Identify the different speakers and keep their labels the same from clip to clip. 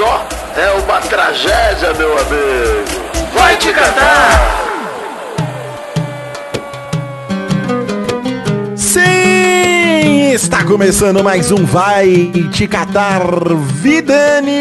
Speaker 1: só, é uma tragédia, meu amigo. Vai te catar!
Speaker 2: Começando mais um Vai Te Catar Vidani!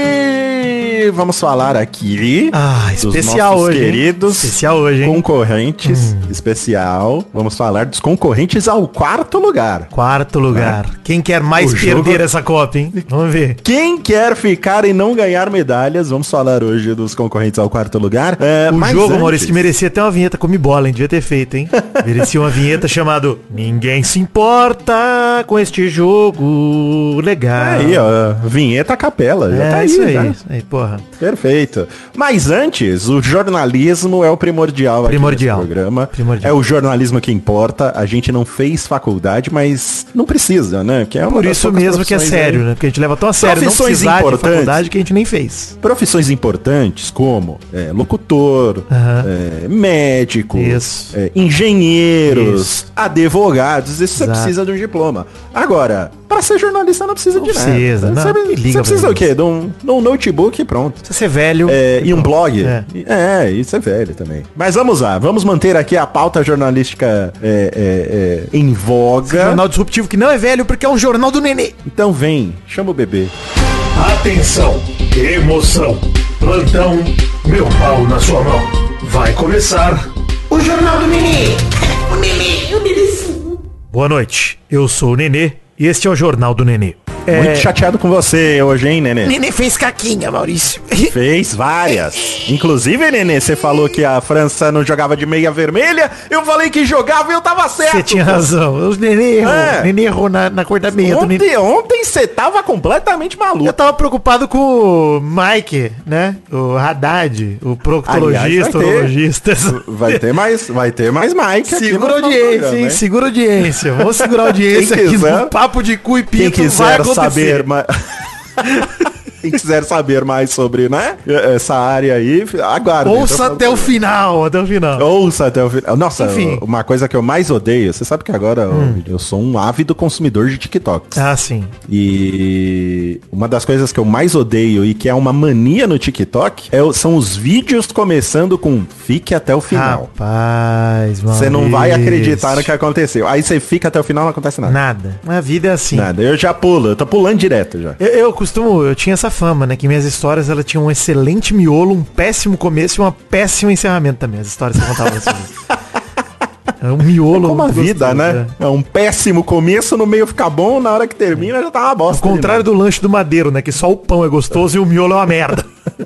Speaker 2: Vamos falar aqui
Speaker 3: Ah, especial hoje, hein?
Speaker 2: queridos
Speaker 3: Especial hoje, hein? Hum.
Speaker 2: concorrentes. Especial. Vamos falar dos concorrentes ao quarto lugar.
Speaker 3: Quarto lugar. Quem quer mais
Speaker 2: O
Speaker 3: perder
Speaker 2: jogo-
Speaker 3: essa Copa, hein? Vamos ver.
Speaker 2: Quem quer ficar e não ganhar medalhas? Vamos falar hoje dos concorrentes ao quarto lugar. É,
Speaker 3: O jogo,
Speaker 2: antes-
Speaker 3: Maurício, que merecia até uma vinheta come bola, hein? Devia ter feito, hein? Merecia uma vinheta chamado Ninguém se importa com este jogo legal.
Speaker 2: Aí, ó, vinheta capela. Já
Speaker 3: É
Speaker 2: tá aí,
Speaker 3: isso aí,
Speaker 2: já.
Speaker 3: isso aí, porra.
Speaker 2: Perfeito. Mas antes, o jornalismo é o primordial,
Speaker 3: Primordial.
Speaker 2: programa.
Speaker 3: Primordial.
Speaker 2: É o jornalismo que importa. A gente não fez faculdade, mas não precisa, né? Que é
Speaker 3: Por isso mesmo que é sério,
Speaker 2: aí-
Speaker 3: né? Porque a gente leva tão a sério não
Speaker 2: Profissões
Speaker 3: de
Speaker 2: importantes.
Speaker 3: faculdade que a gente nem fez.
Speaker 2: Profissões importantes como é, locutor,
Speaker 3: Aham.
Speaker 2: é, médico, é, engenheiros,
Speaker 3: Isso.
Speaker 2: advogados. Isso você
Speaker 3: Exato.
Speaker 2: precisa de um diploma. Agora, para ser jornalista não precisa
Speaker 3: Não
Speaker 2: de nada.
Speaker 3: precisa, não.
Speaker 2: Você, você precisa o quê? De um, de um notebook e pronto.
Speaker 3: Se você é velho.
Speaker 2: É, e um blog.
Speaker 3: É.
Speaker 2: É. isso é velho também. Mas vamos lá, vamos manter aqui a pauta jornalística é, é, é, em voga.
Speaker 3: Jornal disruptivo que não é velho porque é um jornal do nenê.
Speaker 2: Então vem, chama o bebê.
Speaker 4: Atenção, emoção, plantão, meu pau na sua mão. Vai começar o Jornal do Nenê. O Nenê, o Nenê.
Speaker 3: Boa noite, eu sou o Nenê este é o Jornal do Nenê. É,
Speaker 2: Muito chateado com você hoje, hein, Nenê?
Speaker 3: Nenê fez caquinha, Maurício.
Speaker 2: Fez várias. Inclusive, Nenê, você falou que a França não jogava de meia vermelha. Eu falei que jogava e eu tava certo.
Speaker 3: Você tinha
Speaker 2: pô.
Speaker 3: razão. O Nenê errou.
Speaker 2: É.
Speaker 3: O Nenê errou na, na cor da meia do Nenê.
Speaker 2: Ontem, ontem você tava completamente
Speaker 3: Eu
Speaker 2: maluco.
Speaker 3: tava preocupado com o Mike, né? O Haddad, o proctologista,
Speaker 2: Aliás, vai ter.
Speaker 3: urologista.
Speaker 2: Vai ter mais, vai ter mais Mike aqui
Speaker 3: Segura audiência,
Speaker 2: programa,
Speaker 3: hein? Segura a audiência. Vamos segurar a audiência
Speaker 2: Quem
Speaker 3: aqui no papo de cu e
Speaker 2: Quem
Speaker 3: pinto vai
Speaker 2: quiser. Saber mais... Quem quiser saber mais sobre, né, essa área aí, aguarde.
Speaker 3: Ouça até o final, até o final.
Speaker 2: Ouça até o final. Nossa,
Speaker 3: Enfim. Hum.
Speaker 2: uma coisa que eu mais odeio, você sabe que agora eu- eu sou um ávido consumidor de TikTok.
Speaker 3: Ah, sim.
Speaker 2: E uma das coisas que eu mais odeio e que é uma mania no TikTok é são os vídeos começando com fique até o final.
Speaker 3: Rapaz, mano.
Speaker 2: Você não vai acreditar no que aconteceu. Aí você fica até o final não acontece nada.
Speaker 3: Nada. A vida é assim.
Speaker 2: Nada. Eu já pulo, eu tô pulando direto já.
Speaker 3: Eu, eu costumo, eu tinha essa fama, né? Que minhas histórias ela tinham um excelente miolo, um péssimo começo e uma péssimo encerramento também. As histórias que eu contava assim. É um miolo.
Speaker 2: Como a vida,
Speaker 3: gostoso,
Speaker 2: né? É um péssimo começo, no meio fica bom, na hora que termina já tá uma
Speaker 3: Ao
Speaker 2: bosta.
Speaker 3: contrário do lanche do madeiro, né? Que só o pão é gostoso e o miolo é uma merda.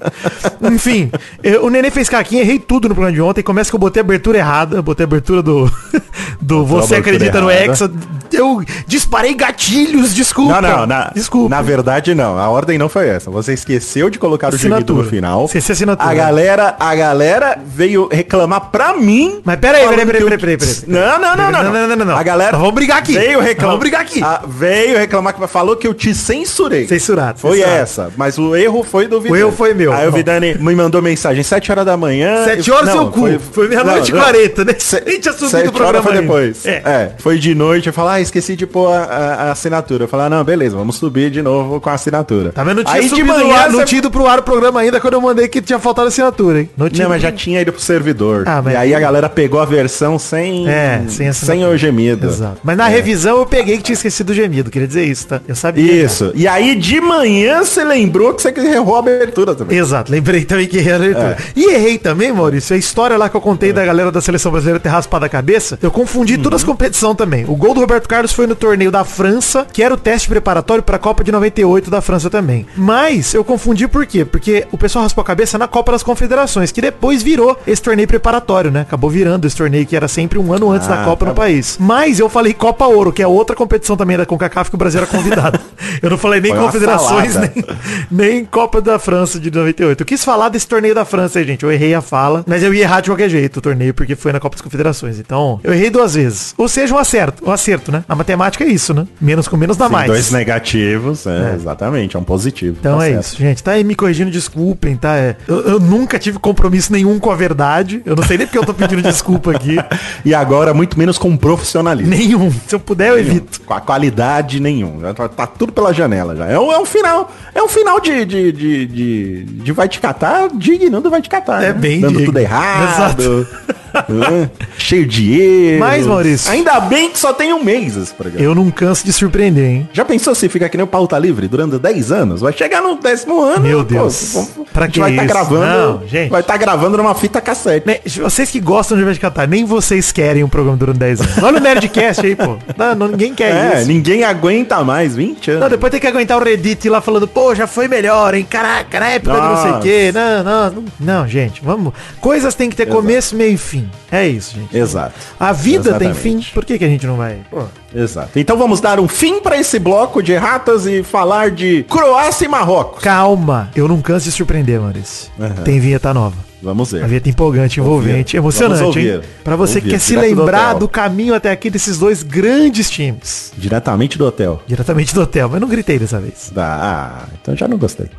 Speaker 3: Enfim, eu- o Nenê fez caquinha, errei tudo no programa de ontem. Começa que eu botei a abertura errada, botei a abertura do, do Você Acredita no. Hexa. Eu disparei gatilhos, desculpa.
Speaker 2: Não, não, na,
Speaker 3: desculpa.
Speaker 2: na verdade não. A ordem não foi essa. Você esqueceu de colocar o gemido
Speaker 3: Assinatura.
Speaker 2: no final.
Speaker 3: Esqueci a assinatura.
Speaker 2: A galera, a galera veio reclamar pra mim.
Speaker 3: Mas peraí, peraí, peraí,
Speaker 2: eu-
Speaker 3: peraí, peraí, peraí.
Speaker 2: Não, não, não, não,
Speaker 3: Não, não, não, não.
Speaker 2: A galera
Speaker 3: vamos brigar aqui.
Speaker 2: Veio reclamar.
Speaker 3: vamos brigar aqui.
Speaker 2: Ah, veio reclamar que falou que eu te censurei.
Speaker 3: Censurado,
Speaker 2: Foi
Speaker 3: censurado.
Speaker 2: essa, mas o erro foi do Vidani.
Speaker 3: erro foi meu.
Speaker 2: Aí o. Vidani me mandou mensagem 7 horas da manhã.
Speaker 3: Sete
Speaker 2: Eu-
Speaker 3: horas
Speaker 2: não,
Speaker 3: seu cu. Foi meia-noite e
Speaker 2: não, não.
Speaker 3: quarenta, né?
Speaker 2: Se-
Speaker 3: Nem tinha subido o programa
Speaker 2: foi depois.
Speaker 3: É.
Speaker 2: É. foi de noite. Eu falei, esqueci de pôr a, a- a assinatura. Eu falei, ah, não, beleza, vamos subir de novo com a assinatura.
Speaker 3: Tá vendo? Não tinha
Speaker 2: Aí de manhã
Speaker 3: ar, não
Speaker 2: você-
Speaker 3: tinha ido pro ar o programa ainda quando eu mandei que tinha faltado assinatura, hein? Não tinha.
Speaker 2: Não, mas já tinha ido pro servidor.
Speaker 3: Ah, mas-
Speaker 2: E aí a galera pegou a versão sem,
Speaker 3: É, sem assinatura.
Speaker 2: o gemido.
Speaker 3: Exato. Mas na revisão eu peguei que tinha esquecido o gemido, queria dizer isso, tá? Eu sabia.
Speaker 2: Isso. E aí de manhã você lembrou que você errou a abertura também.
Speaker 3: Exato, lembrei também que errei a leitura. E errei também, Maurício, a história lá que eu contei da galera da seleção brasileira ter raspado a cabeça, eu confundi todas as competições também. O gol do Roberto Carlos foi no torneio da França, que era o teste preparatório para a Copa de 98 da França também. Mas eu confundi por quê? Porque o pessoal raspou a cabeça na Copa das Confederações, que depois virou esse torneio preparatório, né? Acabou virando esse torneio que era sempre um ano antes da
Speaker 2: Ah,
Speaker 3: Copa
Speaker 2: tá
Speaker 3: no país. Mas eu falei Copa Ouro, que é outra competição também da CONCACAF que o Brasil era convidado. eu não falei nem Confederações, nem, nem Copa da França de 98. Eu quis falar desse torneio da França aí, gente. Eu errei a fala, mas eu ia errar de qualquer jeito o torneio, porque foi na Copa das Confederações. Então, eu errei duas vezes. Ou seja, um acerto. Um acerto, né? Né? A matemática é isso, né? Menos com menos dá
Speaker 2: Sim,
Speaker 3: mais.
Speaker 2: dois negativos, é, exatamente, é um positivo.
Speaker 3: Então
Speaker 2: tá
Speaker 3: é
Speaker 2: certo.
Speaker 3: isso, gente. Tá aí me corrigindo, desculpem, tá? É, eu, eu nunca tive compromisso nenhum com a verdade. Eu não sei nem porque eu tô pedindo desculpa aqui.
Speaker 2: E agora, muito menos com profissionalismo.
Speaker 3: Nenhum. Se eu puder, eu evito.
Speaker 2: Com a qualidade nenhum. Já Tá, tá tudo pela janela já. É um, é um final. É um final de, de, de, de, de vai te catar, digno do vai te catar.
Speaker 3: É
Speaker 2: né?
Speaker 3: bem
Speaker 2: Dando
Speaker 3: digno.
Speaker 2: tudo errado. né? Cheio de erros.
Speaker 3: Mas, Maurício-
Speaker 2: Ainda bem que só tem um mês esse programa.
Speaker 3: Eu não canso de surpreender, hein?
Speaker 2: Já pensou se fica que nem o pauta livre durante 10 anos? Vai chegar no décimo ano.
Speaker 3: Meu
Speaker 2: pô,
Speaker 3: Deus.
Speaker 2: vamos-
Speaker 3: Pra que
Speaker 2: vai estar
Speaker 3: isso?
Speaker 2: gravando.
Speaker 3: Não, gente.
Speaker 2: Vai estar gravando numa fita cassete.
Speaker 3: Né, Vocês que gostam de Vai de Catar, nem vocês querem um programa durante 10 anos. Olha o Nerdcast aí, pô. Não, não, ninguém quer
Speaker 2: É,
Speaker 3: isso.
Speaker 2: ninguém aguenta mais 20 anos.
Speaker 3: Não, depois tem que aguentar o Reddit lá falando, pô, já foi melhor, hein? Caraca, na época do não sei o
Speaker 2: Nossa.
Speaker 3: quê. Não, não, não, não, gente, vamos. Coisas tem que ter começo, meio e fim. É isso, gente.
Speaker 2: Exato.
Speaker 3: A vida tem
Speaker 2: Exatamente.
Speaker 3: fim. Por que, que a gente não vai? Pô.
Speaker 2: Exato. Então vamos dar um fim pra esse bloco de erratas e falar de Croácia e Marrocos.
Speaker 3: Calma, eu não canso de surpreender, Maurício.
Speaker 2: Uhum.
Speaker 3: Tem vinheta nova.
Speaker 2: Vamos ver.
Speaker 3: Uma vinheta empolgante, envolvente, emocionante, hein? Pra você que quer se
Speaker 2: do
Speaker 3: lembrar
Speaker 2: hotel.
Speaker 3: do caminho até aqui desses dois grandes times.
Speaker 2: Diretamente do hotel.
Speaker 3: Diretamente do hotel, mas não gritei dessa vez.
Speaker 2: Ah, então já não gostei.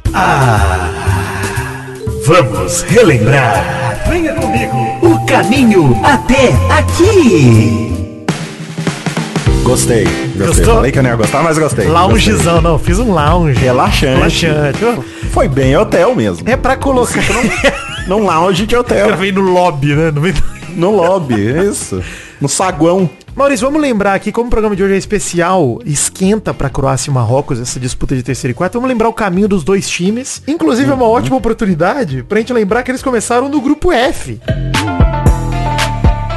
Speaker 4: Vamos relembrar
Speaker 3: Venha comigo.
Speaker 5: O caminho até aqui.
Speaker 2: Gostei. Gostei.
Speaker 3: Gostou?
Speaker 2: Falei que eu não ia gostar, mas gostei.
Speaker 3: Loungezão, não, fiz um lounge.
Speaker 2: Relaxante.
Speaker 3: Relaxante.
Speaker 2: Foi bem hotel mesmo.
Speaker 3: É pra colocar.
Speaker 2: Num lounge de hotel.
Speaker 3: Gravei no lobby, né? No meio do-
Speaker 2: No lobby, isso. No saguão.
Speaker 3: Maurício, vamos lembrar aqui, como o programa de hoje é especial, esquenta pra Croácia e Marrocos, essa disputa de terceiro e quarto, vamos lembrar o caminho dos dois times. Inclusive, é uma ótima oportunidade pra gente lembrar que eles começaram no grupo F.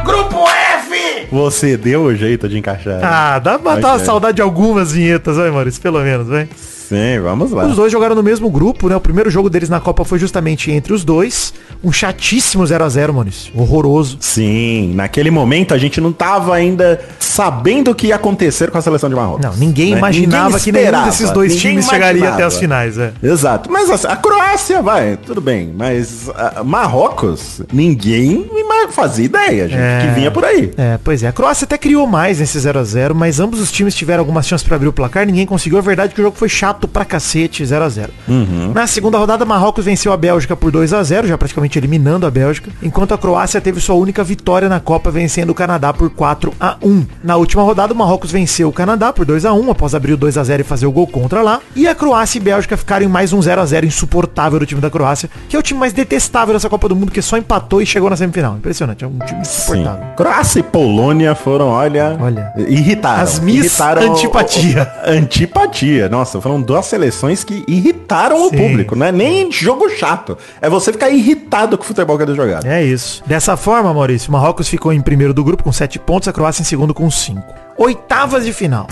Speaker 1: Grupo F!
Speaker 2: Você deu o jeito de encaixar.
Speaker 3: Ah, dá pra matar a
Speaker 2: Ok.
Speaker 3: saudade de algumas vinhetas, vai, Maurício, pelo menos, vai.
Speaker 2: Sim, vamos lá.
Speaker 3: Os dois jogaram no mesmo grupo, né? O primeiro jogo deles na Copa foi justamente entre os dois. Um chatíssimo 0x0, Maurício. Horroroso.
Speaker 2: Sim, naquele momento a gente não tava ainda sabendo o que ia acontecer com a seleção de Marrocos.
Speaker 3: Não, ninguém
Speaker 2: né?
Speaker 3: imaginava
Speaker 2: Ninguém
Speaker 3: que nenhum desses dois times chegaria até
Speaker 2: imaginava.
Speaker 3: as finais, é.
Speaker 2: Exato. Mas assim, a Croácia, vai, tudo bem. Mas Marrocos, ninguém fazia ideia, gente,
Speaker 3: É.
Speaker 2: que vinha por aí.
Speaker 3: É, pois é. A Croácia até criou mais nesse 0x0, mas ambos os times tiveram algumas chances pra abrir o placar, ninguém conseguiu. A verdade é que o jogo foi chato pra cacete, 0x0.
Speaker 2: Uhum.
Speaker 3: Na segunda rodada, Marrocos venceu a Bélgica por 2x0, já praticamente eliminando a Bélgica, enquanto a Croácia teve sua única vitória na Copa, vencendo o Canadá por 4x1. Na última rodada, o Marrocos venceu o Canadá por 2x1, após abrir o 2x0 e fazer o gol contra lá. E a Croácia e Bélgica ficaram em mais um 0x0 insuportável do time da Croácia, que é o time mais detestável dessa Copa do Mundo, que só empatou e chegou na semifinal. Impressionante, é um time
Speaker 2: Sim.
Speaker 3: insuportável.
Speaker 2: Croácia e Polônia foram, olha,
Speaker 3: Olha.
Speaker 2: irritaram.
Speaker 3: As Miss
Speaker 2: irritaram
Speaker 3: antipatia.
Speaker 2: o- o- antipatia. Nossa, foram duas seleções que irritaram o
Speaker 3: Sim,
Speaker 2: público, não é nem jogo chato. É você ficar irritado com o futebol que eles jogaram.
Speaker 3: É isso. Dessa forma, Maurício, o Marrocos ficou em primeiro do grupo com 7 pontos, a Croácia em segundo com 5. Oitavas de final.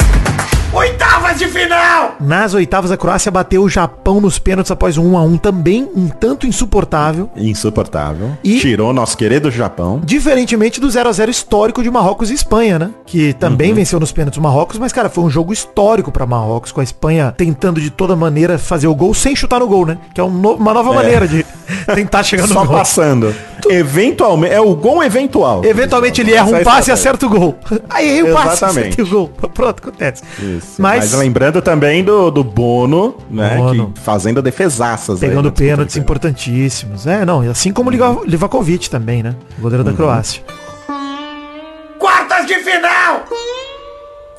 Speaker 1: Oitavas de final!
Speaker 3: Nas oitavas, a Croácia bateu o Japão nos pênaltis após um 1 a 1 também um tanto insuportável.
Speaker 2: Insuportável.
Speaker 3: E-
Speaker 2: Tirou nosso querido Japão.
Speaker 3: Diferentemente do 0 a 0 histórico de Marrocos e Espanha, né? Que também
Speaker 2: Uhum.
Speaker 3: venceu nos pênaltis o Marrocos, mas, cara, foi um jogo histórico pra Marrocos, com a Espanha tentando de toda maneira fazer o gol sem chutar no gol, né? Que é um no- uma nova maneira de tentar chegar no
Speaker 2: Só
Speaker 3: gol.
Speaker 2: passando. Eventualmente, é o gol eventual.
Speaker 3: Eventualmente ele erra um passe e acerta o gol. Aí errei o passe, acertei o gol. Pronto, acontece.
Speaker 2: Isso.
Speaker 3: Mas,
Speaker 2: Mas, lembrando também do, do Bono, né?
Speaker 3: Bono.
Speaker 2: Que fazendo defesaças. aí
Speaker 3: pegando
Speaker 2: na disputa
Speaker 3: pênaltis importantíssimos. É, não, e assim como o Liva- Livakovic também, né? O goleiro
Speaker 2: Uhum.
Speaker 3: da Croácia.
Speaker 1: Quartas de final!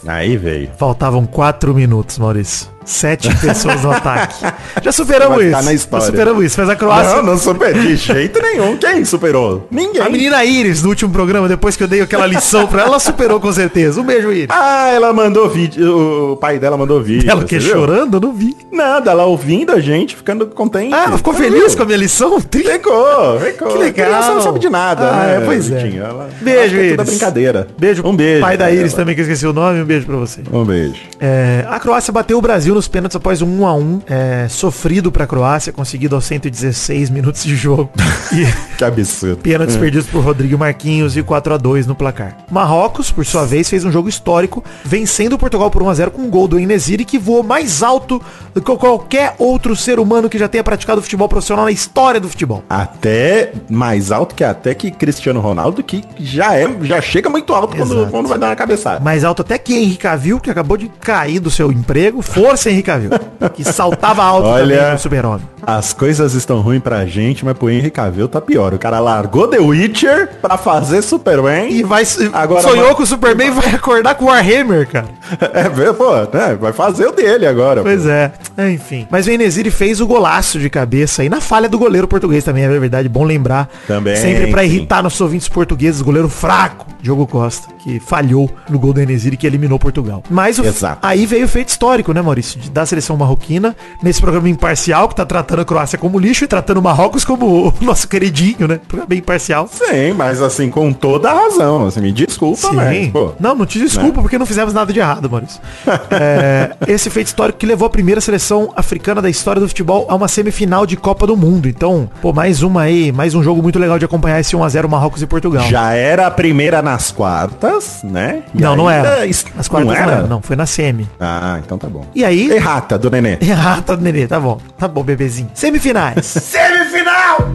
Speaker 2: Aí veio.
Speaker 3: Faltavam quatro minutos, Maurício. Sete pessoas no ataque. Já superamos isso.
Speaker 2: na história.
Speaker 3: Já superamos isso. Mas a Croácia.
Speaker 2: Não, não super de jeito nenhum. Quem superou? Ninguém.
Speaker 3: A menina Iris, no último programa, depois que eu dei aquela lição pra ela, ela superou com certeza. Um beijo, Iris.
Speaker 2: Ah, ela mandou vídeo. O pai dela mandou vídeo.
Speaker 3: ela que chorando, eu não vi.
Speaker 2: Nada, ela ouvindo a gente, ficando contente.
Speaker 3: Ah, ela ficou
Speaker 2: Você
Speaker 3: feliz
Speaker 2: viu?
Speaker 3: com a minha lição?
Speaker 2: Ficou, ficou.
Speaker 3: Que legal.
Speaker 2: Criança não sabe de nada,
Speaker 3: Ah,
Speaker 2: né?
Speaker 3: é, pois é.
Speaker 2: Ela,
Speaker 3: Beijo,
Speaker 2: é tudo
Speaker 3: Iris.
Speaker 2: brincadeira.
Speaker 3: Beijo.
Speaker 2: Um beijo.
Speaker 3: Pai da Iris
Speaker 2: ela.
Speaker 3: também, que eu esqueci o nome. Um beijo pra você.
Speaker 2: Um beijo.
Speaker 3: É, a Croácia bateu o Brasil nos pênaltis após um 1 a 1 é, sofrido pra Croácia, conseguido aos 116 minutos de jogo. E
Speaker 2: Que absurdo.
Speaker 3: pênaltis perdidos por Rodrigo Marquinhos e 4 a 2 no placar. Marrocos, por sua vez, fez um jogo histórico, vencendo o Portugal por 1 a 0 com um gol do Enesiri, que voou mais alto do que qualquer outro ser humano que já tenha praticado futebol profissional na história do futebol.
Speaker 2: Até mais alto que até que Cristiano Ronaldo, que já é, já chega muito alto quando,
Speaker 3: Exato.
Speaker 2: quando vai dar uma cabeçada.
Speaker 3: Mais alto até que Henrique Cavill, que acabou de cair do seu emprego. Força, Henrique Cavill. Que saltava alto
Speaker 2: Olha-
Speaker 3: também no super-homem.
Speaker 2: As coisas estão ruins pra gente, mas pro Henry Cavill tá pior. O cara largou The Witcher pra fazer Superman.
Speaker 3: E vai,
Speaker 2: Agora,
Speaker 3: sonhou
Speaker 2: mano-
Speaker 3: com o Superman e vai acordar com o Warhammer, cara.
Speaker 2: É, vê, pô, né, vai fazer o dele agora.
Speaker 3: Pois
Speaker 2: pô.
Speaker 3: é. É, Enfim. Mas o Enesiri fez o golaço de cabeça aí na falha do goleiro português também, é verdade. Bom lembrar.
Speaker 2: Também,
Speaker 3: Sempre pra
Speaker 2: sim.
Speaker 3: irritar nossos ouvintes portugueses, goleiro fraco, Diogo Costa, que falhou no gol do Enesiri que eliminou Portugal. Mas o- aí veio o feito histórico, né, Maurício? Da seleção marroquina, nesse programa imparcial, que tá tratando a Croácia como lixo e tratando o Marrocos como o nosso queridinho, né? Programa bem imparcial.
Speaker 2: Sim, mas assim, com toda a razão. Assim, me desculpa, mas, pô.
Speaker 3: Não, não te desculpa, porque não fizemos nada de errado, Maurício. É, esse feito histórico que levou a primeira seleção africana da história do futebol a uma semifinal de Copa do Mundo. Então, pô, mais uma aí, mais um jogo muito legal de acompanhar esse 1x0 Marrocos e Portugal.
Speaker 2: Já era a primeira nas quartas, né? E
Speaker 3: não, não era. As quartas não era? não, foi na semi.
Speaker 2: Ah, então tá bom.
Speaker 3: E aí...
Speaker 2: Errata, do nenê.
Speaker 3: Ah, tá, nenê, tá bom. Tá bom, bebezinho. Semifinais.
Speaker 1: Semifinal!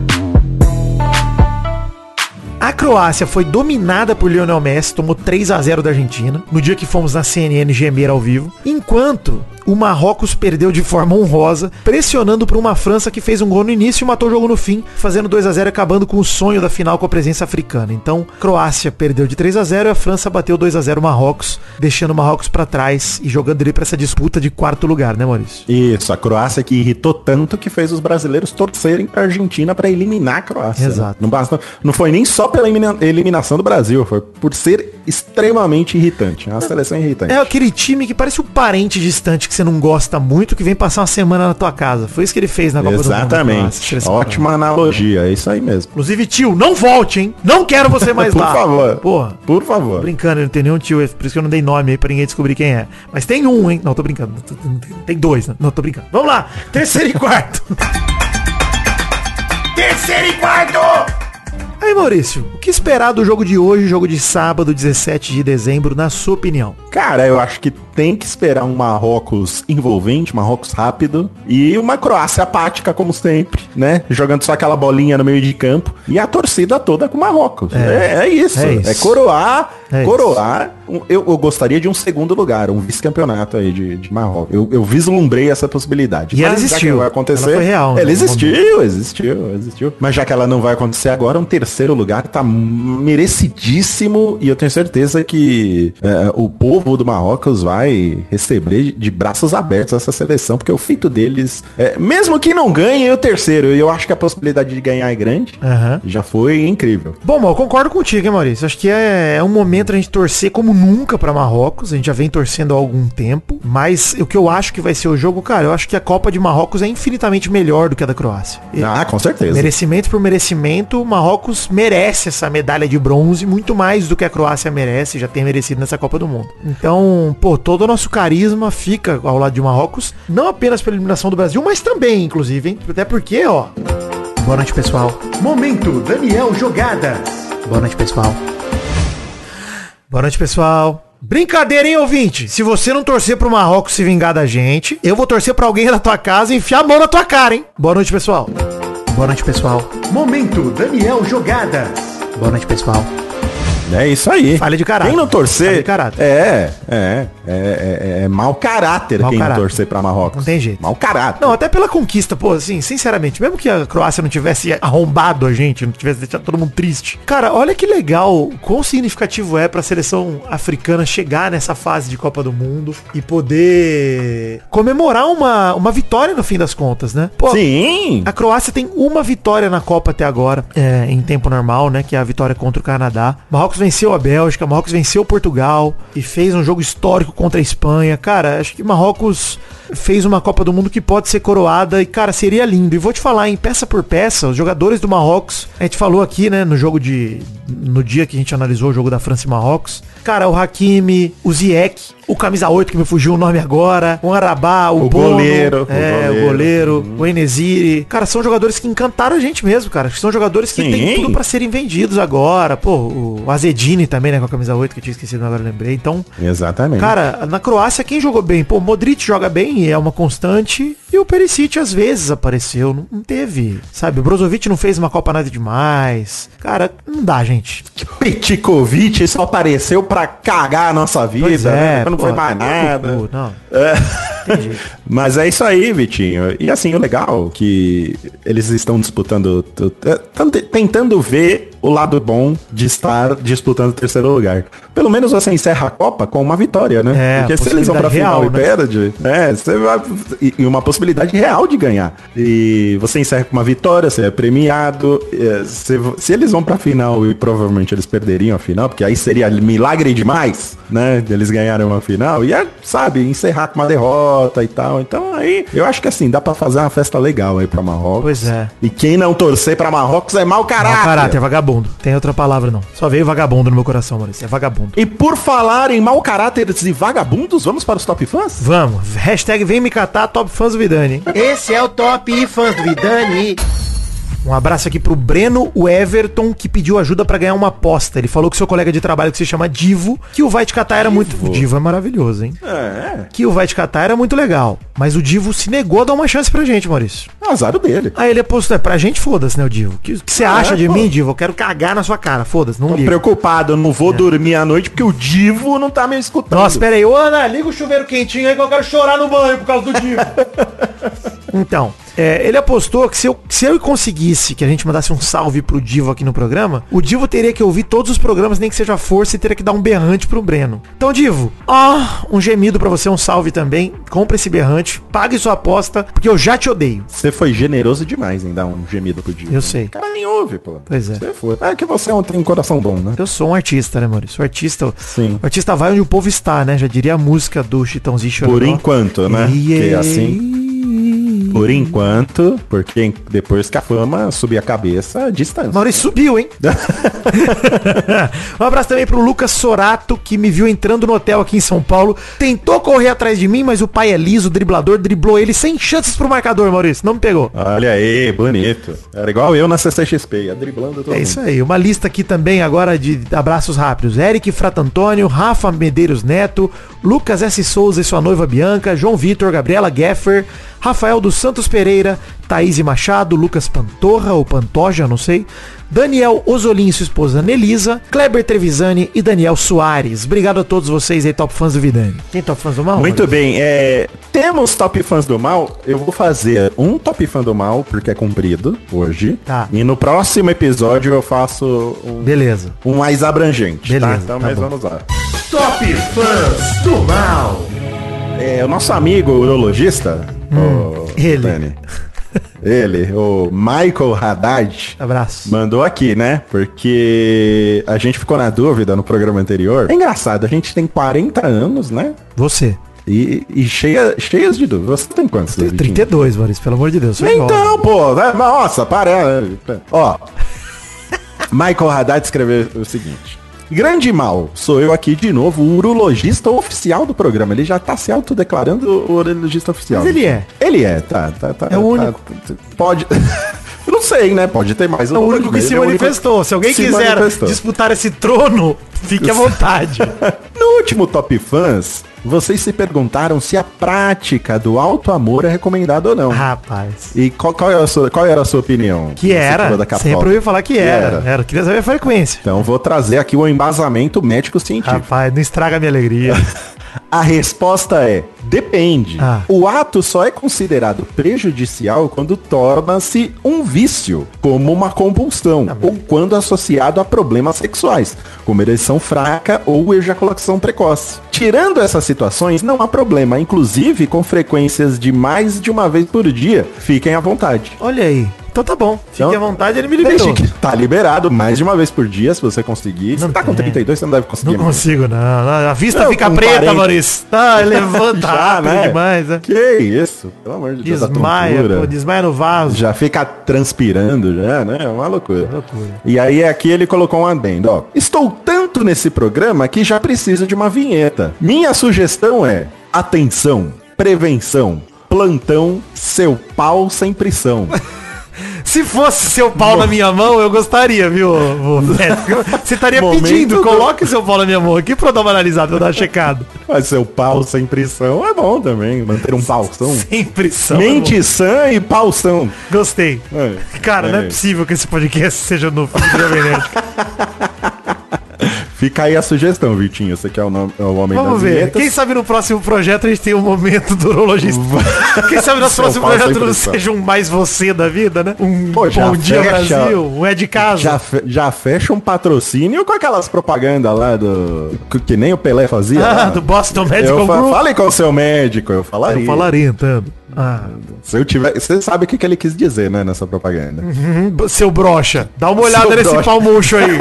Speaker 3: A Croácia foi dominada por Lionel Messi, tomou 3 a 0 da Argentina, no dia que fomos na CNN gemer ao vivo, enquanto o Marrocos perdeu de forma honrosa, pressionando por uma França que fez um gol no início e matou o jogo no fim, fazendo 2 a 0 e acabando com o sonho da final com a presença africana. Então, Croácia perdeu de 3 a 0 e a França bateu 2 a 0 o Marrocos, deixando o Marrocos pra trás e jogando ele pra essa disputa de quarto lugar, né, Maurício?
Speaker 2: Isso, a Croácia que irritou tanto que fez os brasileiros torcerem pra Argentina pra eliminar a Croácia.
Speaker 3: Exato.
Speaker 2: Não, basta, não foi nem só pela elimina- eliminação do Brasil, foi por ser extremamente irritante. É uma seleção irritante.
Speaker 3: É aquele time que parece um parente distante que você não gosta muito, que vem passar uma semana na tua casa. Foi isso que ele fez na Copa do Mundo.
Speaker 2: Exatamente. Ótima analogia, é isso aí mesmo.
Speaker 3: Inclusive, tio, não volte, hein? Não quero você mais
Speaker 2: Por
Speaker 3: lá.
Speaker 2: favor.
Speaker 3: Porra.
Speaker 2: Por
Speaker 3: Tô
Speaker 2: favor.
Speaker 3: brincando, não tem nenhum tio, é por isso que eu não dei nome aí pra ninguém descobrir quem é. Mas tem um, hein? Não, tô brincando. Tem dois, né? Não, tô brincando. Vamos lá. Terceiro e quarto.
Speaker 1: Terceiro e quarto!
Speaker 3: Aí, Maurício, o que esperar do jogo de hoje, jogo de sábado, 17 de dezembro, na sua opinião?
Speaker 2: Cara, eu acho que tem que esperar um Marrocos envolvente, Marrocos rápido e uma Croácia apática, como sempre, né? Jogando só aquela bolinha no meio de campo e a torcida toda com Marrocos. É, é isso.
Speaker 3: é
Speaker 2: É,
Speaker 3: isso.
Speaker 2: coroar,
Speaker 3: É
Speaker 2: coroar. Um- Eu, eu gostaria de um segundo lugar, um vice-campeonato aí de, de Marrocos. Eu, eu vislumbrei essa possibilidade.
Speaker 3: E ela existiu.
Speaker 2: Vai acontecer.
Speaker 3: Ela foi real, né?
Speaker 2: Ela existiu, existiu, existiu. Mas já que ela não vai acontecer agora, um terceiro lugar tá merecidíssimo e eu tenho certeza que é, o povo do Marrocos vai receber de braços abertos essa seleção, porque o feito deles, é, mesmo que não ganhe o terceiro, eu acho que a possibilidade de ganhar é grande,
Speaker 3: Aham.
Speaker 2: já foi incrível.
Speaker 3: Bom, eu concordo contigo, hein, Maurício? Acho que é, é um momento a gente torcer como nunca pra Marrocos. A gente já vem torcendo há algum tempo. Mas o que eu acho que vai ser o jogo, cara, eu acho que a Copa de Marrocos é infinitamente melhor do que a da Croácia. E-
Speaker 2: Ah, com certeza.
Speaker 3: Merecimento por merecimento, o Marrocos merece essa medalha de bronze muito mais do que a Croácia merece, já tem merecido nessa Copa do Mundo. Então, pô, todo o nosso carisma fica ao lado de Marrocos, não apenas pela eliminação do Brasil, mas também, inclusive, hein? Até porque, ó. Boa noite, pessoal.
Speaker 4: Momento Daniel Jogadas.
Speaker 3: Boa noite, pessoal. Boa noite, pessoal. Brincadeira, hein, ouvinte? Se você não torcer pro Marrocos se vingar da gente, eu vou torcer pra alguém da tua casa e enfiar a mão na tua cara, hein? Boa noite, pessoal. Boa noite, pessoal.
Speaker 4: Momento Daniel Jogadas.
Speaker 3: Boa noite, pessoal.
Speaker 2: É isso aí.
Speaker 3: Falha de caráter.
Speaker 2: Quem não torcer.
Speaker 3: Falha de caráter.
Speaker 2: É, é, é, é, é mau caráter quem não torcer pra Marrocos.
Speaker 3: Não tem jeito.
Speaker 2: Mau caráter.
Speaker 3: Não, até pela conquista, pô, assim, sinceramente, mesmo que a Croácia não tivesse arrombado a gente, não tivesse deixado todo mundo triste. Cara, olha que legal, quão significativo é pra seleção africana chegar nessa fase de Copa do Mundo e poder comemorar uma, uma vitória no fim das contas, né? Pô,
Speaker 2: Sim.
Speaker 3: a Croácia tem uma vitória na Copa até agora, é, em tempo normal, né? Que é a vitória contra o Canadá. Marrocos venceu a Bélgica, Marrocos venceu Portugal e fez um jogo histórico contra a Espanha. Cara, acho que Marrocos fez uma Copa do Mundo que pode ser coroada e, cara, seria lindo. E vou te falar, em peça por peça, os jogadores do Marrocos, a gente falou aqui, né, no jogo de. No dia que a gente analisou o jogo da França e Marrocos. Cara, o Hakimi, o Ziyech, o camisa 8 que me fugiu o nome agora, o Arabá, o,
Speaker 2: O
Speaker 3: Bono,
Speaker 2: goleiro, o
Speaker 3: é, o
Speaker 2: goleiro.
Speaker 3: goleiro, o Enesiri. Cara, são jogadores que encantaram a gente mesmo, cara. São jogadores que
Speaker 2: Sim.
Speaker 3: têm tudo pra serem vendidos agora. Pô, o Azedini também, né, com a camisa 8, que eu tinha esquecido agora, eu lembrei. Então,
Speaker 2: Exatamente.
Speaker 3: Cara, na Croácia quem jogou bem? Pô, o Modric joga bem e é uma constante. E o Perisic às vezes apareceu. Não, teve. Sabe, o Brozovic não fez uma Copa nada demais. Cara, não dá, gente.
Speaker 2: Petkovic só apareceu pra cagar a nossa vida.
Speaker 3: Pois é,
Speaker 2: né? Não
Speaker 3: pô,
Speaker 2: foi mais nada.
Speaker 3: pô, Não.
Speaker 2: Mas é isso aí, Vitinho. E assim, o legal é que eles estão disputando, tentando ver o lado bom de estar disputando o terceiro lugar. Pelo menos você encerra a Copa com uma vitória, né?
Speaker 3: É,
Speaker 2: Porque se eles vão pra final
Speaker 3: real,
Speaker 2: e perde, é, você vai, e, uma possibilidade real de ganhar. E você encerra com uma vitória, você é premiado. é, se, se eles vão pra final e provavelmente eles perderiam a final, porque aí seria milagre demais, né? Eles ganharam uma final. E é, sabe, encerrar com uma derrota e tal. Então aí, eu acho que assim, dá pra fazer uma festa legal aí pra Marrocos.
Speaker 3: Pois é.
Speaker 2: E quem não torcer pra Marrocos é mau caráter.
Speaker 3: Mau caráter, vagabundo. Tem outra palavra não. Só veio vagabundo no meu coração, Maurício. É vagabundo.
Speaker 2: E por falar em mau caráteres e vagabundos, vamos para os top fãs?
Speaker 3: Vamos. Hashtag vem me catar, top fãs do Vidani. hein?
Speaker 6: Esse é o Top Fãs do Vidani.
Speaker 3: Um abraço aqui pro Breno, o Everton, que pediu ajuda pra ganhar uma aposta. Ele falou que seu colega de trabalho que se chama Divo, que o Vai Te Catar era muito... O Divo é maravilhoso, hein?
Speaker 2: É,
Speaker 3: Que o Vai Te Catar era muito legal. Mas o Divo se negou a dar uma chance pra gente, Maurício.
Speaker 2: azar o dele.
Speaker 3: Aí ele apostou, é pra gente foda-se, né, o Divo? O que você acha de
Speaker 2: pô.
Speaker 3: mim, Divo? Eu quero cagar na sua cara, foda-se, não
Speaker 2: Tô preocupado, eu não vou dormir à noite porque o Divo não tá me escutando.
Speaker 3: Nossa, pera aí. Ô, Ana, liga o chuveiro quentinho aí que eu quero chorar no banho por causa do Divo. então, é, ele apostou que se eu, se eu que a gente mandasse um salve pro Divo aqui no programa, o Divo teria que ouvir todos os programas, nem que seja força, e teria que dar um berrante pro Breno. Então, Divo, ó, um gemido pra você, um salve também. Compre esse berrante, pague sua aposta, porque eu já te odeio.
Speaker 2: Você foi generoso demais em dar um gemido pro Divo.
Speaker 3: Eu sei.
Speaker 2: O cara nem ouve, pô.
Speaker 3: Pois é.
Speaker 2: Você foi. É que você tem um coração bom, né?
Speaker 3: Eu sou um artista, né, Maurício? O artista,
Speaker 2: Sim.
Speaker 3: o artista vai onde o povo está, né? Já diria a música do Chitãozinho Chororó.
Speaker 2: Por enquanto, né? Que é assim. Por enquanto, porque depois que a fama subir a cabeça, a distância.
Speaker 3: Maurício subiu, hein? um abraço também pro Lucas Sorato, que me viu entrando no hotel aqui em São Paulo. Tentou correr atrás de mim, mas o pai é liso, o driblador, driblou ele sem chances pro marcador, Maurício. Não me pegou.
Speaker 2: Olha aí, bonito. Era igual eu na CCXP, ia driblando todo
Speaker 3: É
Speaker 2: mundo.
Speaker 3: isso aí. Uma lista aqui também agora de abraços rápidos. Eric Fratantônio, Rafa Medeiros Neto, Lucas S. Souza e sua noiva Bianca, João Vitor, Gabriela Geffer, Rafael dos Santos Pereira, Thaís Machado, Lucas Pantorra ou Pantoja, não sei. Daniel Ozolim e sua esposa Nelisa, Kleber Trevisani e Daniel Soares. Obrigado a todos vocês aí, top fãs do Vidani. Tem top fãs do mal?
Speaker 2: Muito bem, é, temos top fãs do mal. Eu vou fazer um top fã do mal, porque é comprido hoje.
Speaker 3: Tá.
Speaker 2: E no próximo episódio eu faço um,
Speaker 3: Beleza.
Speaker 2: um mais abrangente.
Speaker 3: Beleza,
Speaker 2: tá? Então,
Speaker 3: tá
Speaker 2: mas
Speaker 3: bom.
Speaker 2: vamos lá.
Speaker 4: Top Fãs do Mal.
Speaker 2: É, o nosso amigo urologista, o
Speaker 3: ele.
Speaker 2: Dani, ele, o Michael Haddad,
Speaker 3: Abraço.
Speaker 2: mandou aqui, né? Porque a gente ficou na dúvida no programa anterior. É engraçado, a gente tem 40 anos, né?
Speaker 3: Você.
Speaker 2: E, e cheia, cheias de dúvidas. Você tem quantos? David?
Speaker 3: 32, Maurício, pelo amor de Deus.
Speaker 2: Então, pô, nossa, para. Ó, Michael Haddad escreveu o seguinte. Grande mal, sou eu aqui de novo, o urologista oficial do programa. Ele já tá se autodeclarando o urologista oficial.
Speaker 3: Mas ele é.
Speaker 2: Ele é, tá, tá, tá.
Speaker 3: É o
Speaker 2: tá-
Speaker 3: único.
Speaker 2: tá- pode. Não sei, né? Pode ter mais.
Speaker 3: É o único que se manifestou. Se alguém quiser disputar esse trono, fique à vontade.
Speaker 2: No último Top Fãs, vocês se perguntaram se a prática do alto amor é recomendada ou não.
Speaker 3: Rapaz.
Speaker 2: E qual, qual, era a sua, qual era a sua opinião?
Speaker 3: Que era. Sempre ouvi falar que
Speaker 2: Que
Speaker 3: era.
Speaker 2: era.
Speaker 3: Era. Queria saber a frequência.
Speaker 2: Então vou trazer aqui o embasamento médico-científico.
Speaker 3: Rapaz, não estraga a minha alegria.
Speaker 2: A resposta é depende.
Speaker 3: Ah.
Speaker 2: O ato só é considerado prejudicial quando torna-se um vício, como uma compulsão,
Speaker 3: Tá
Speaker 2: ou quando associado a problemas sexuais, como ereção fraca ou ejaculação precoce. Tirando essas situações, não há problema, inclusive com frequências de mais de uma vez por dia. Fiquem à vontade.
Speaker 3: Olha aí. Então tá bom. Fique
Speaker 2: Então,
Speaker 3: à vontade, ele me liberou.
Speaker 2: Que tá liberado mais de uma vez por dia, se você conseguir. Você
Speaker 3: Não
Speaker 2: tá com
Speaker 3: tem.
Speaker 2: 32, você não deve conseguir.
Speaker 3: Não
Speaker 2: mais.
Speaker 3: consigo, não. A vista
Speaker 2: Não,
Speaker 3: fica
Speaker 2: com
Speaker 3: preta,
Speaker 2: 40.
Speaker 3: Maurício. Ah, levanta
Speaker 2: Já, né?
Speaker 3: demais, né?
Speaker 2: Que isso? Pelo amor de Deus.
Speaker 3: Desmaia, pô, desmaia no vaso.
Speaker 2: Já fica transpirando já, né? É uma loucura.
Speaker 3: Loucura.
Speaker 2: E aí aqui ele colocou um adendo, ó. Estou tanto nesse programa que já preciso de uma vinheta. Minha sugestão é, atenção, prevenção, plantão, seu pau sem pressão.
Speaker 3: Se fosse seu pau na minha mão, eu gostaria, viu? médico? Você estaria pedindo,
Speaker 2: do-
Speaker 3: coloque seu pau na minha mão aqui pra eu dar uma analisada, pra eu dar uma checada.
Speaker 2: Mas seu pau sem pressão é bom também, manter um paução.
Speaker 3: Sem pressão.
Speaker 2: Mente sã e paução.
Speaker 3: Gostei.
Speaker 2: É.
Speaker 3: Cara, não é
Speaker 2: É.
Speaker 3: possível que esse podcast seja no Jovem Nerd.
Speaker 2: Fica aí a sugestão, Vitinho. Você que é o, nome, é o homem
Speaker 3: Vamos
Speaker 2: das
Speaker 3: ver.
Speaker 2: vinhetas.
Speaker 3: Quem sabe no próximo projeto a gente tem um momento do urologista. Quem sabe no próximo projeto não seja um mais você da vida, né? Um
Speaker 2: Pô,
Speaker 3: Bom Dia
Speaker 2: fecha-
Speaker 3: Brasil, um é de casa.
Speaker 2: Já, fe- já fecha um patrocínio com aquelas propagandas lá do. Que, que nem o Pelé fazia.
Speaker 3: Ah,
Speaker 2: lá.
Speaker 3: do Boston Medical
Speaker 2: Eu
Speaker 3: Group.
Speaker 2: falei com o seu médico, eu falaria.
Speaker 3: Eu falaria, então. Ah,
Speaker 2: Se eu tiver. Você sabe o que, que ele quis dizer, né, nessa propaganda.
Speaker 3: hum, seu brocha, dá uma olhada
Speaker 2: Seu
Speaker 3: nesse
Speaker 2: broxa.
Speaker 3: pau murcho aí.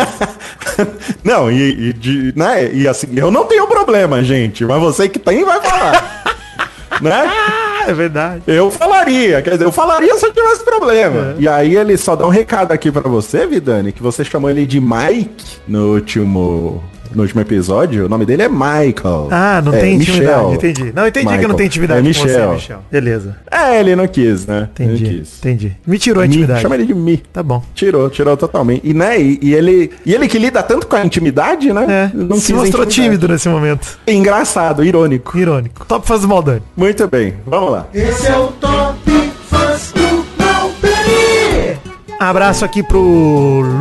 Speaker 2: não, e, e de, né? E assim, eu não tenho problema, gente. Mas você que tem vai falar. né?
Speaker 3: Ah, é verdade.
Speaker 2: Eu falaria, quer dizer, eu falaria se eu tivesse problema. E aí ele só dá um recado aqui pra você, Vidani, que você chamou ele de Mike no último, no último episódio. O nome dele é Michael.
Speaker 3: Ah, não
Speaker 2: É,
Speaker 3: tem
Speaker 2: Michel.
Speaker 3: intimidade, entendi. Não, entendi que
Speaker 2: Michael.
Speaker 3: não tem intimidade
Speaker 2: É
Speaker 3: com
Speaker 2: Michel.
Speaker 3: você, Michel. Beleza.
Speaker 2: É, ele não quis, né?
Speaker 3: Entendi,
Speaker 2: quis.
Speaker 3: entendi. Me tirou a
Speaker 2: Mi,
Speaker 3: intimidade.
Speaker 2: chama ele de Mi.
Speaker 3: Tá bom.
Speaker 2: Tirou, tirou totalmente. E, né, e, e ele, e ele que lida tanto com a intimidade, né?
Speaker 3: É,
Speaker 2: não
Speaker 3: se mostrou tímido nesse momento.
Speaker 2: Engraçado, irônico.
Speaker 3: Irônico. Top faz maldade.
Speaker 2: Muito bem, vamos lá.
Speaker 6: Esse é o Top Fãs do.
Speaker 3: Abraço aqui pro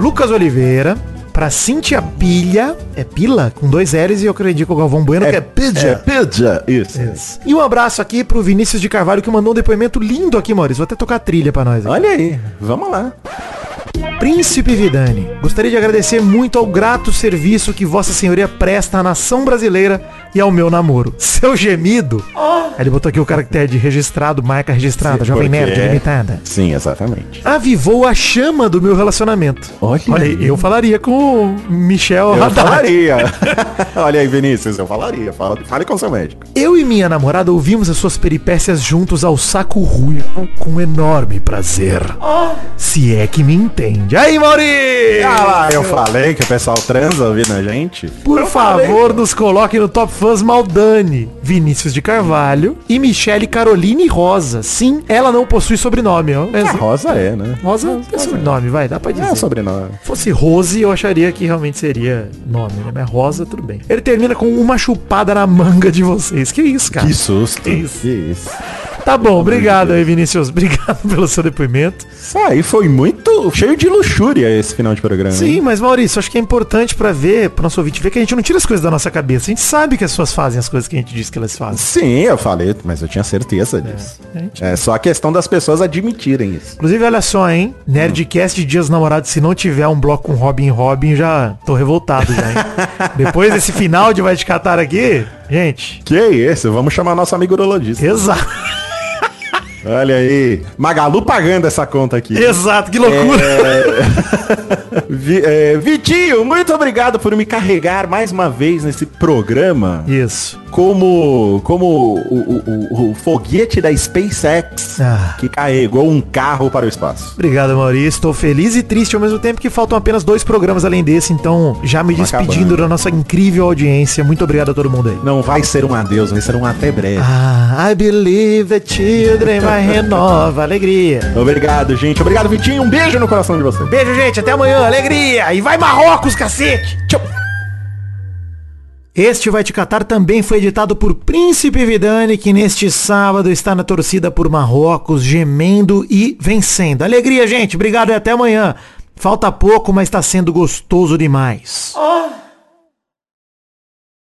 Speaker 3: Lucas Oliveira, pra Cintia Pilha, é Pila, com dois L's e eu acredito que o Galvão Bueno que é
Speaker 2: É
Speaker 3: Pilha.
Speaker 2: pizza, isso.
Speaker 3: Isso. E um abraço aqui pro Vinícius de Carvalho que mandou um depoimento lindo aqui, Maurício. Vou até tocar a trilha pra nós. aqui.
Speaker 2: Olha aí, vamos lá.
Speaker 3: Príncipe Vidani, gostaria de agradecer muito ao grato serviço que Vossa Senhoria presta à nação brasileira e ao meu namoro. Seu gemido. Aí Ele botou aqui o caractere de registrado, marca registrada, Jovem
Speaker 2: Porque-
Speaker 3: Nerd Limitada.
Speaker 2: Sim, exatamente.
Speaker 3: Avivou a chama do meu relacionamento.
Speaker 2: Olha
Speaker 3: aí,
Speaker 2: aí.
Speaker 3: eu falaria com o Michel
Speaker 2: Eu
Speaker 3: Haddad.
Speaker 2: falaria. Olha aí, Vinícius, eu falaria. Fala- Fale com seu médico.
Speaker 3: Eu e minha namorada ouvimos as suas peripécias juntos ao saco ruim com enorme prazer. Se é que me entende. Aí, Mauri!
Speaker 2: Ah lá, eu falei que o pessoal transa ouvindo a gente.
Speaker 3: Por favor, nos coloque no Top Fãs Maldani, Vinícius de Carvalho e Michele Caroline Rosa. Sim, ela não possui sobrenome. ó.
Speaker 2: A Rosa é, né?
Speaker 3: Rosa é sobrenome, vai, dá pra dizer.
Speaker 2: É sobrenome.
Speaker 3: Se fosse Rose, eu acharia que realmente seria nome, né? Mas Rosa, tudo bem. Ele termina com uma chupada na manga de vocês. Que isso, cara?
Speaker 2: Que susto.
Speaker 3: Que isso.
Speaker 2: Que isso.
Speaker 3: Tá bom, obrigado aí, Vinícius. Obrigado pelo seu depoimento.
Speaker 2: Isso aí foi muito cheio de luxúria esse final de programa.
Speaker 3: Sim,
Speaker 2: hein?
Speaker 3: mas Maurício, acho que é importante pra ver, pro nosso ouvinte ver que a gente não tira as coisas da nossa cabeça. A gente sabe que as pessoas fazem as coisas que a gente diz que elas fazem.
Speaker 2: Sim, eu falei, mas eu tinha certeza disso.
Speaker 3: gente.
Speaker 2: É, só a questão das pessoas admitirem isso.
Speaker 3: Inclusive, olha só, hein? Nerdcast de Dias Namorados, se não tiver um bloco com Robin Robin, já tô revoltado já, hein? Depois desse final de Vai Te Catar aqui, gente,
Speaker 2: Que isso, vamos chamar nosso amigo urologista.
Speaker 3: exato,
Speaker 2: Olha aí. Magalu pagando essa conta aqui.
Speaker 3: exato, que loucura.
Speaker 2: Vi- é, Vitinho, muito obrigado por me carregar mais uma vez nesse programa
Speaker 3: Isso.
Speaker 2: Como, como o, o- o- foguete da SpaceX
Speaker 3: Ah.
Speaker 2: que carregou um carro para o espaço.
Speaker 3: Obrigado, Maurício. Estou feliz e triste ao mesmo tempo que faltam apenas dois programas além desse, então já me despedindo
Speaker 2: acabando.
Speaker 3: da nossa incrível audiência. Muito obrigado a todo mundo aí.
Speaker 2: Não vai ser um adeus, vai ser um até breve.
Speaker 3: Ah, I believe the children vai renova, alegria.
Speaker 2: Obrigado, gente. Obrigado, Vitinho. Um beijo no coração de você.
Speaker 3: Beijo, gente. Até amanhã. Alegria. E vai Marrocos, cacete. Tchau. Este Vai Te Catar também foi editado por Príncipe Vidani, que neste sábado está na torcida por Marrocos, gemendo e vencendo. Alegria, gente. Obrigado e até amanhã. Falta pouco, mas está sendo gostoso demais.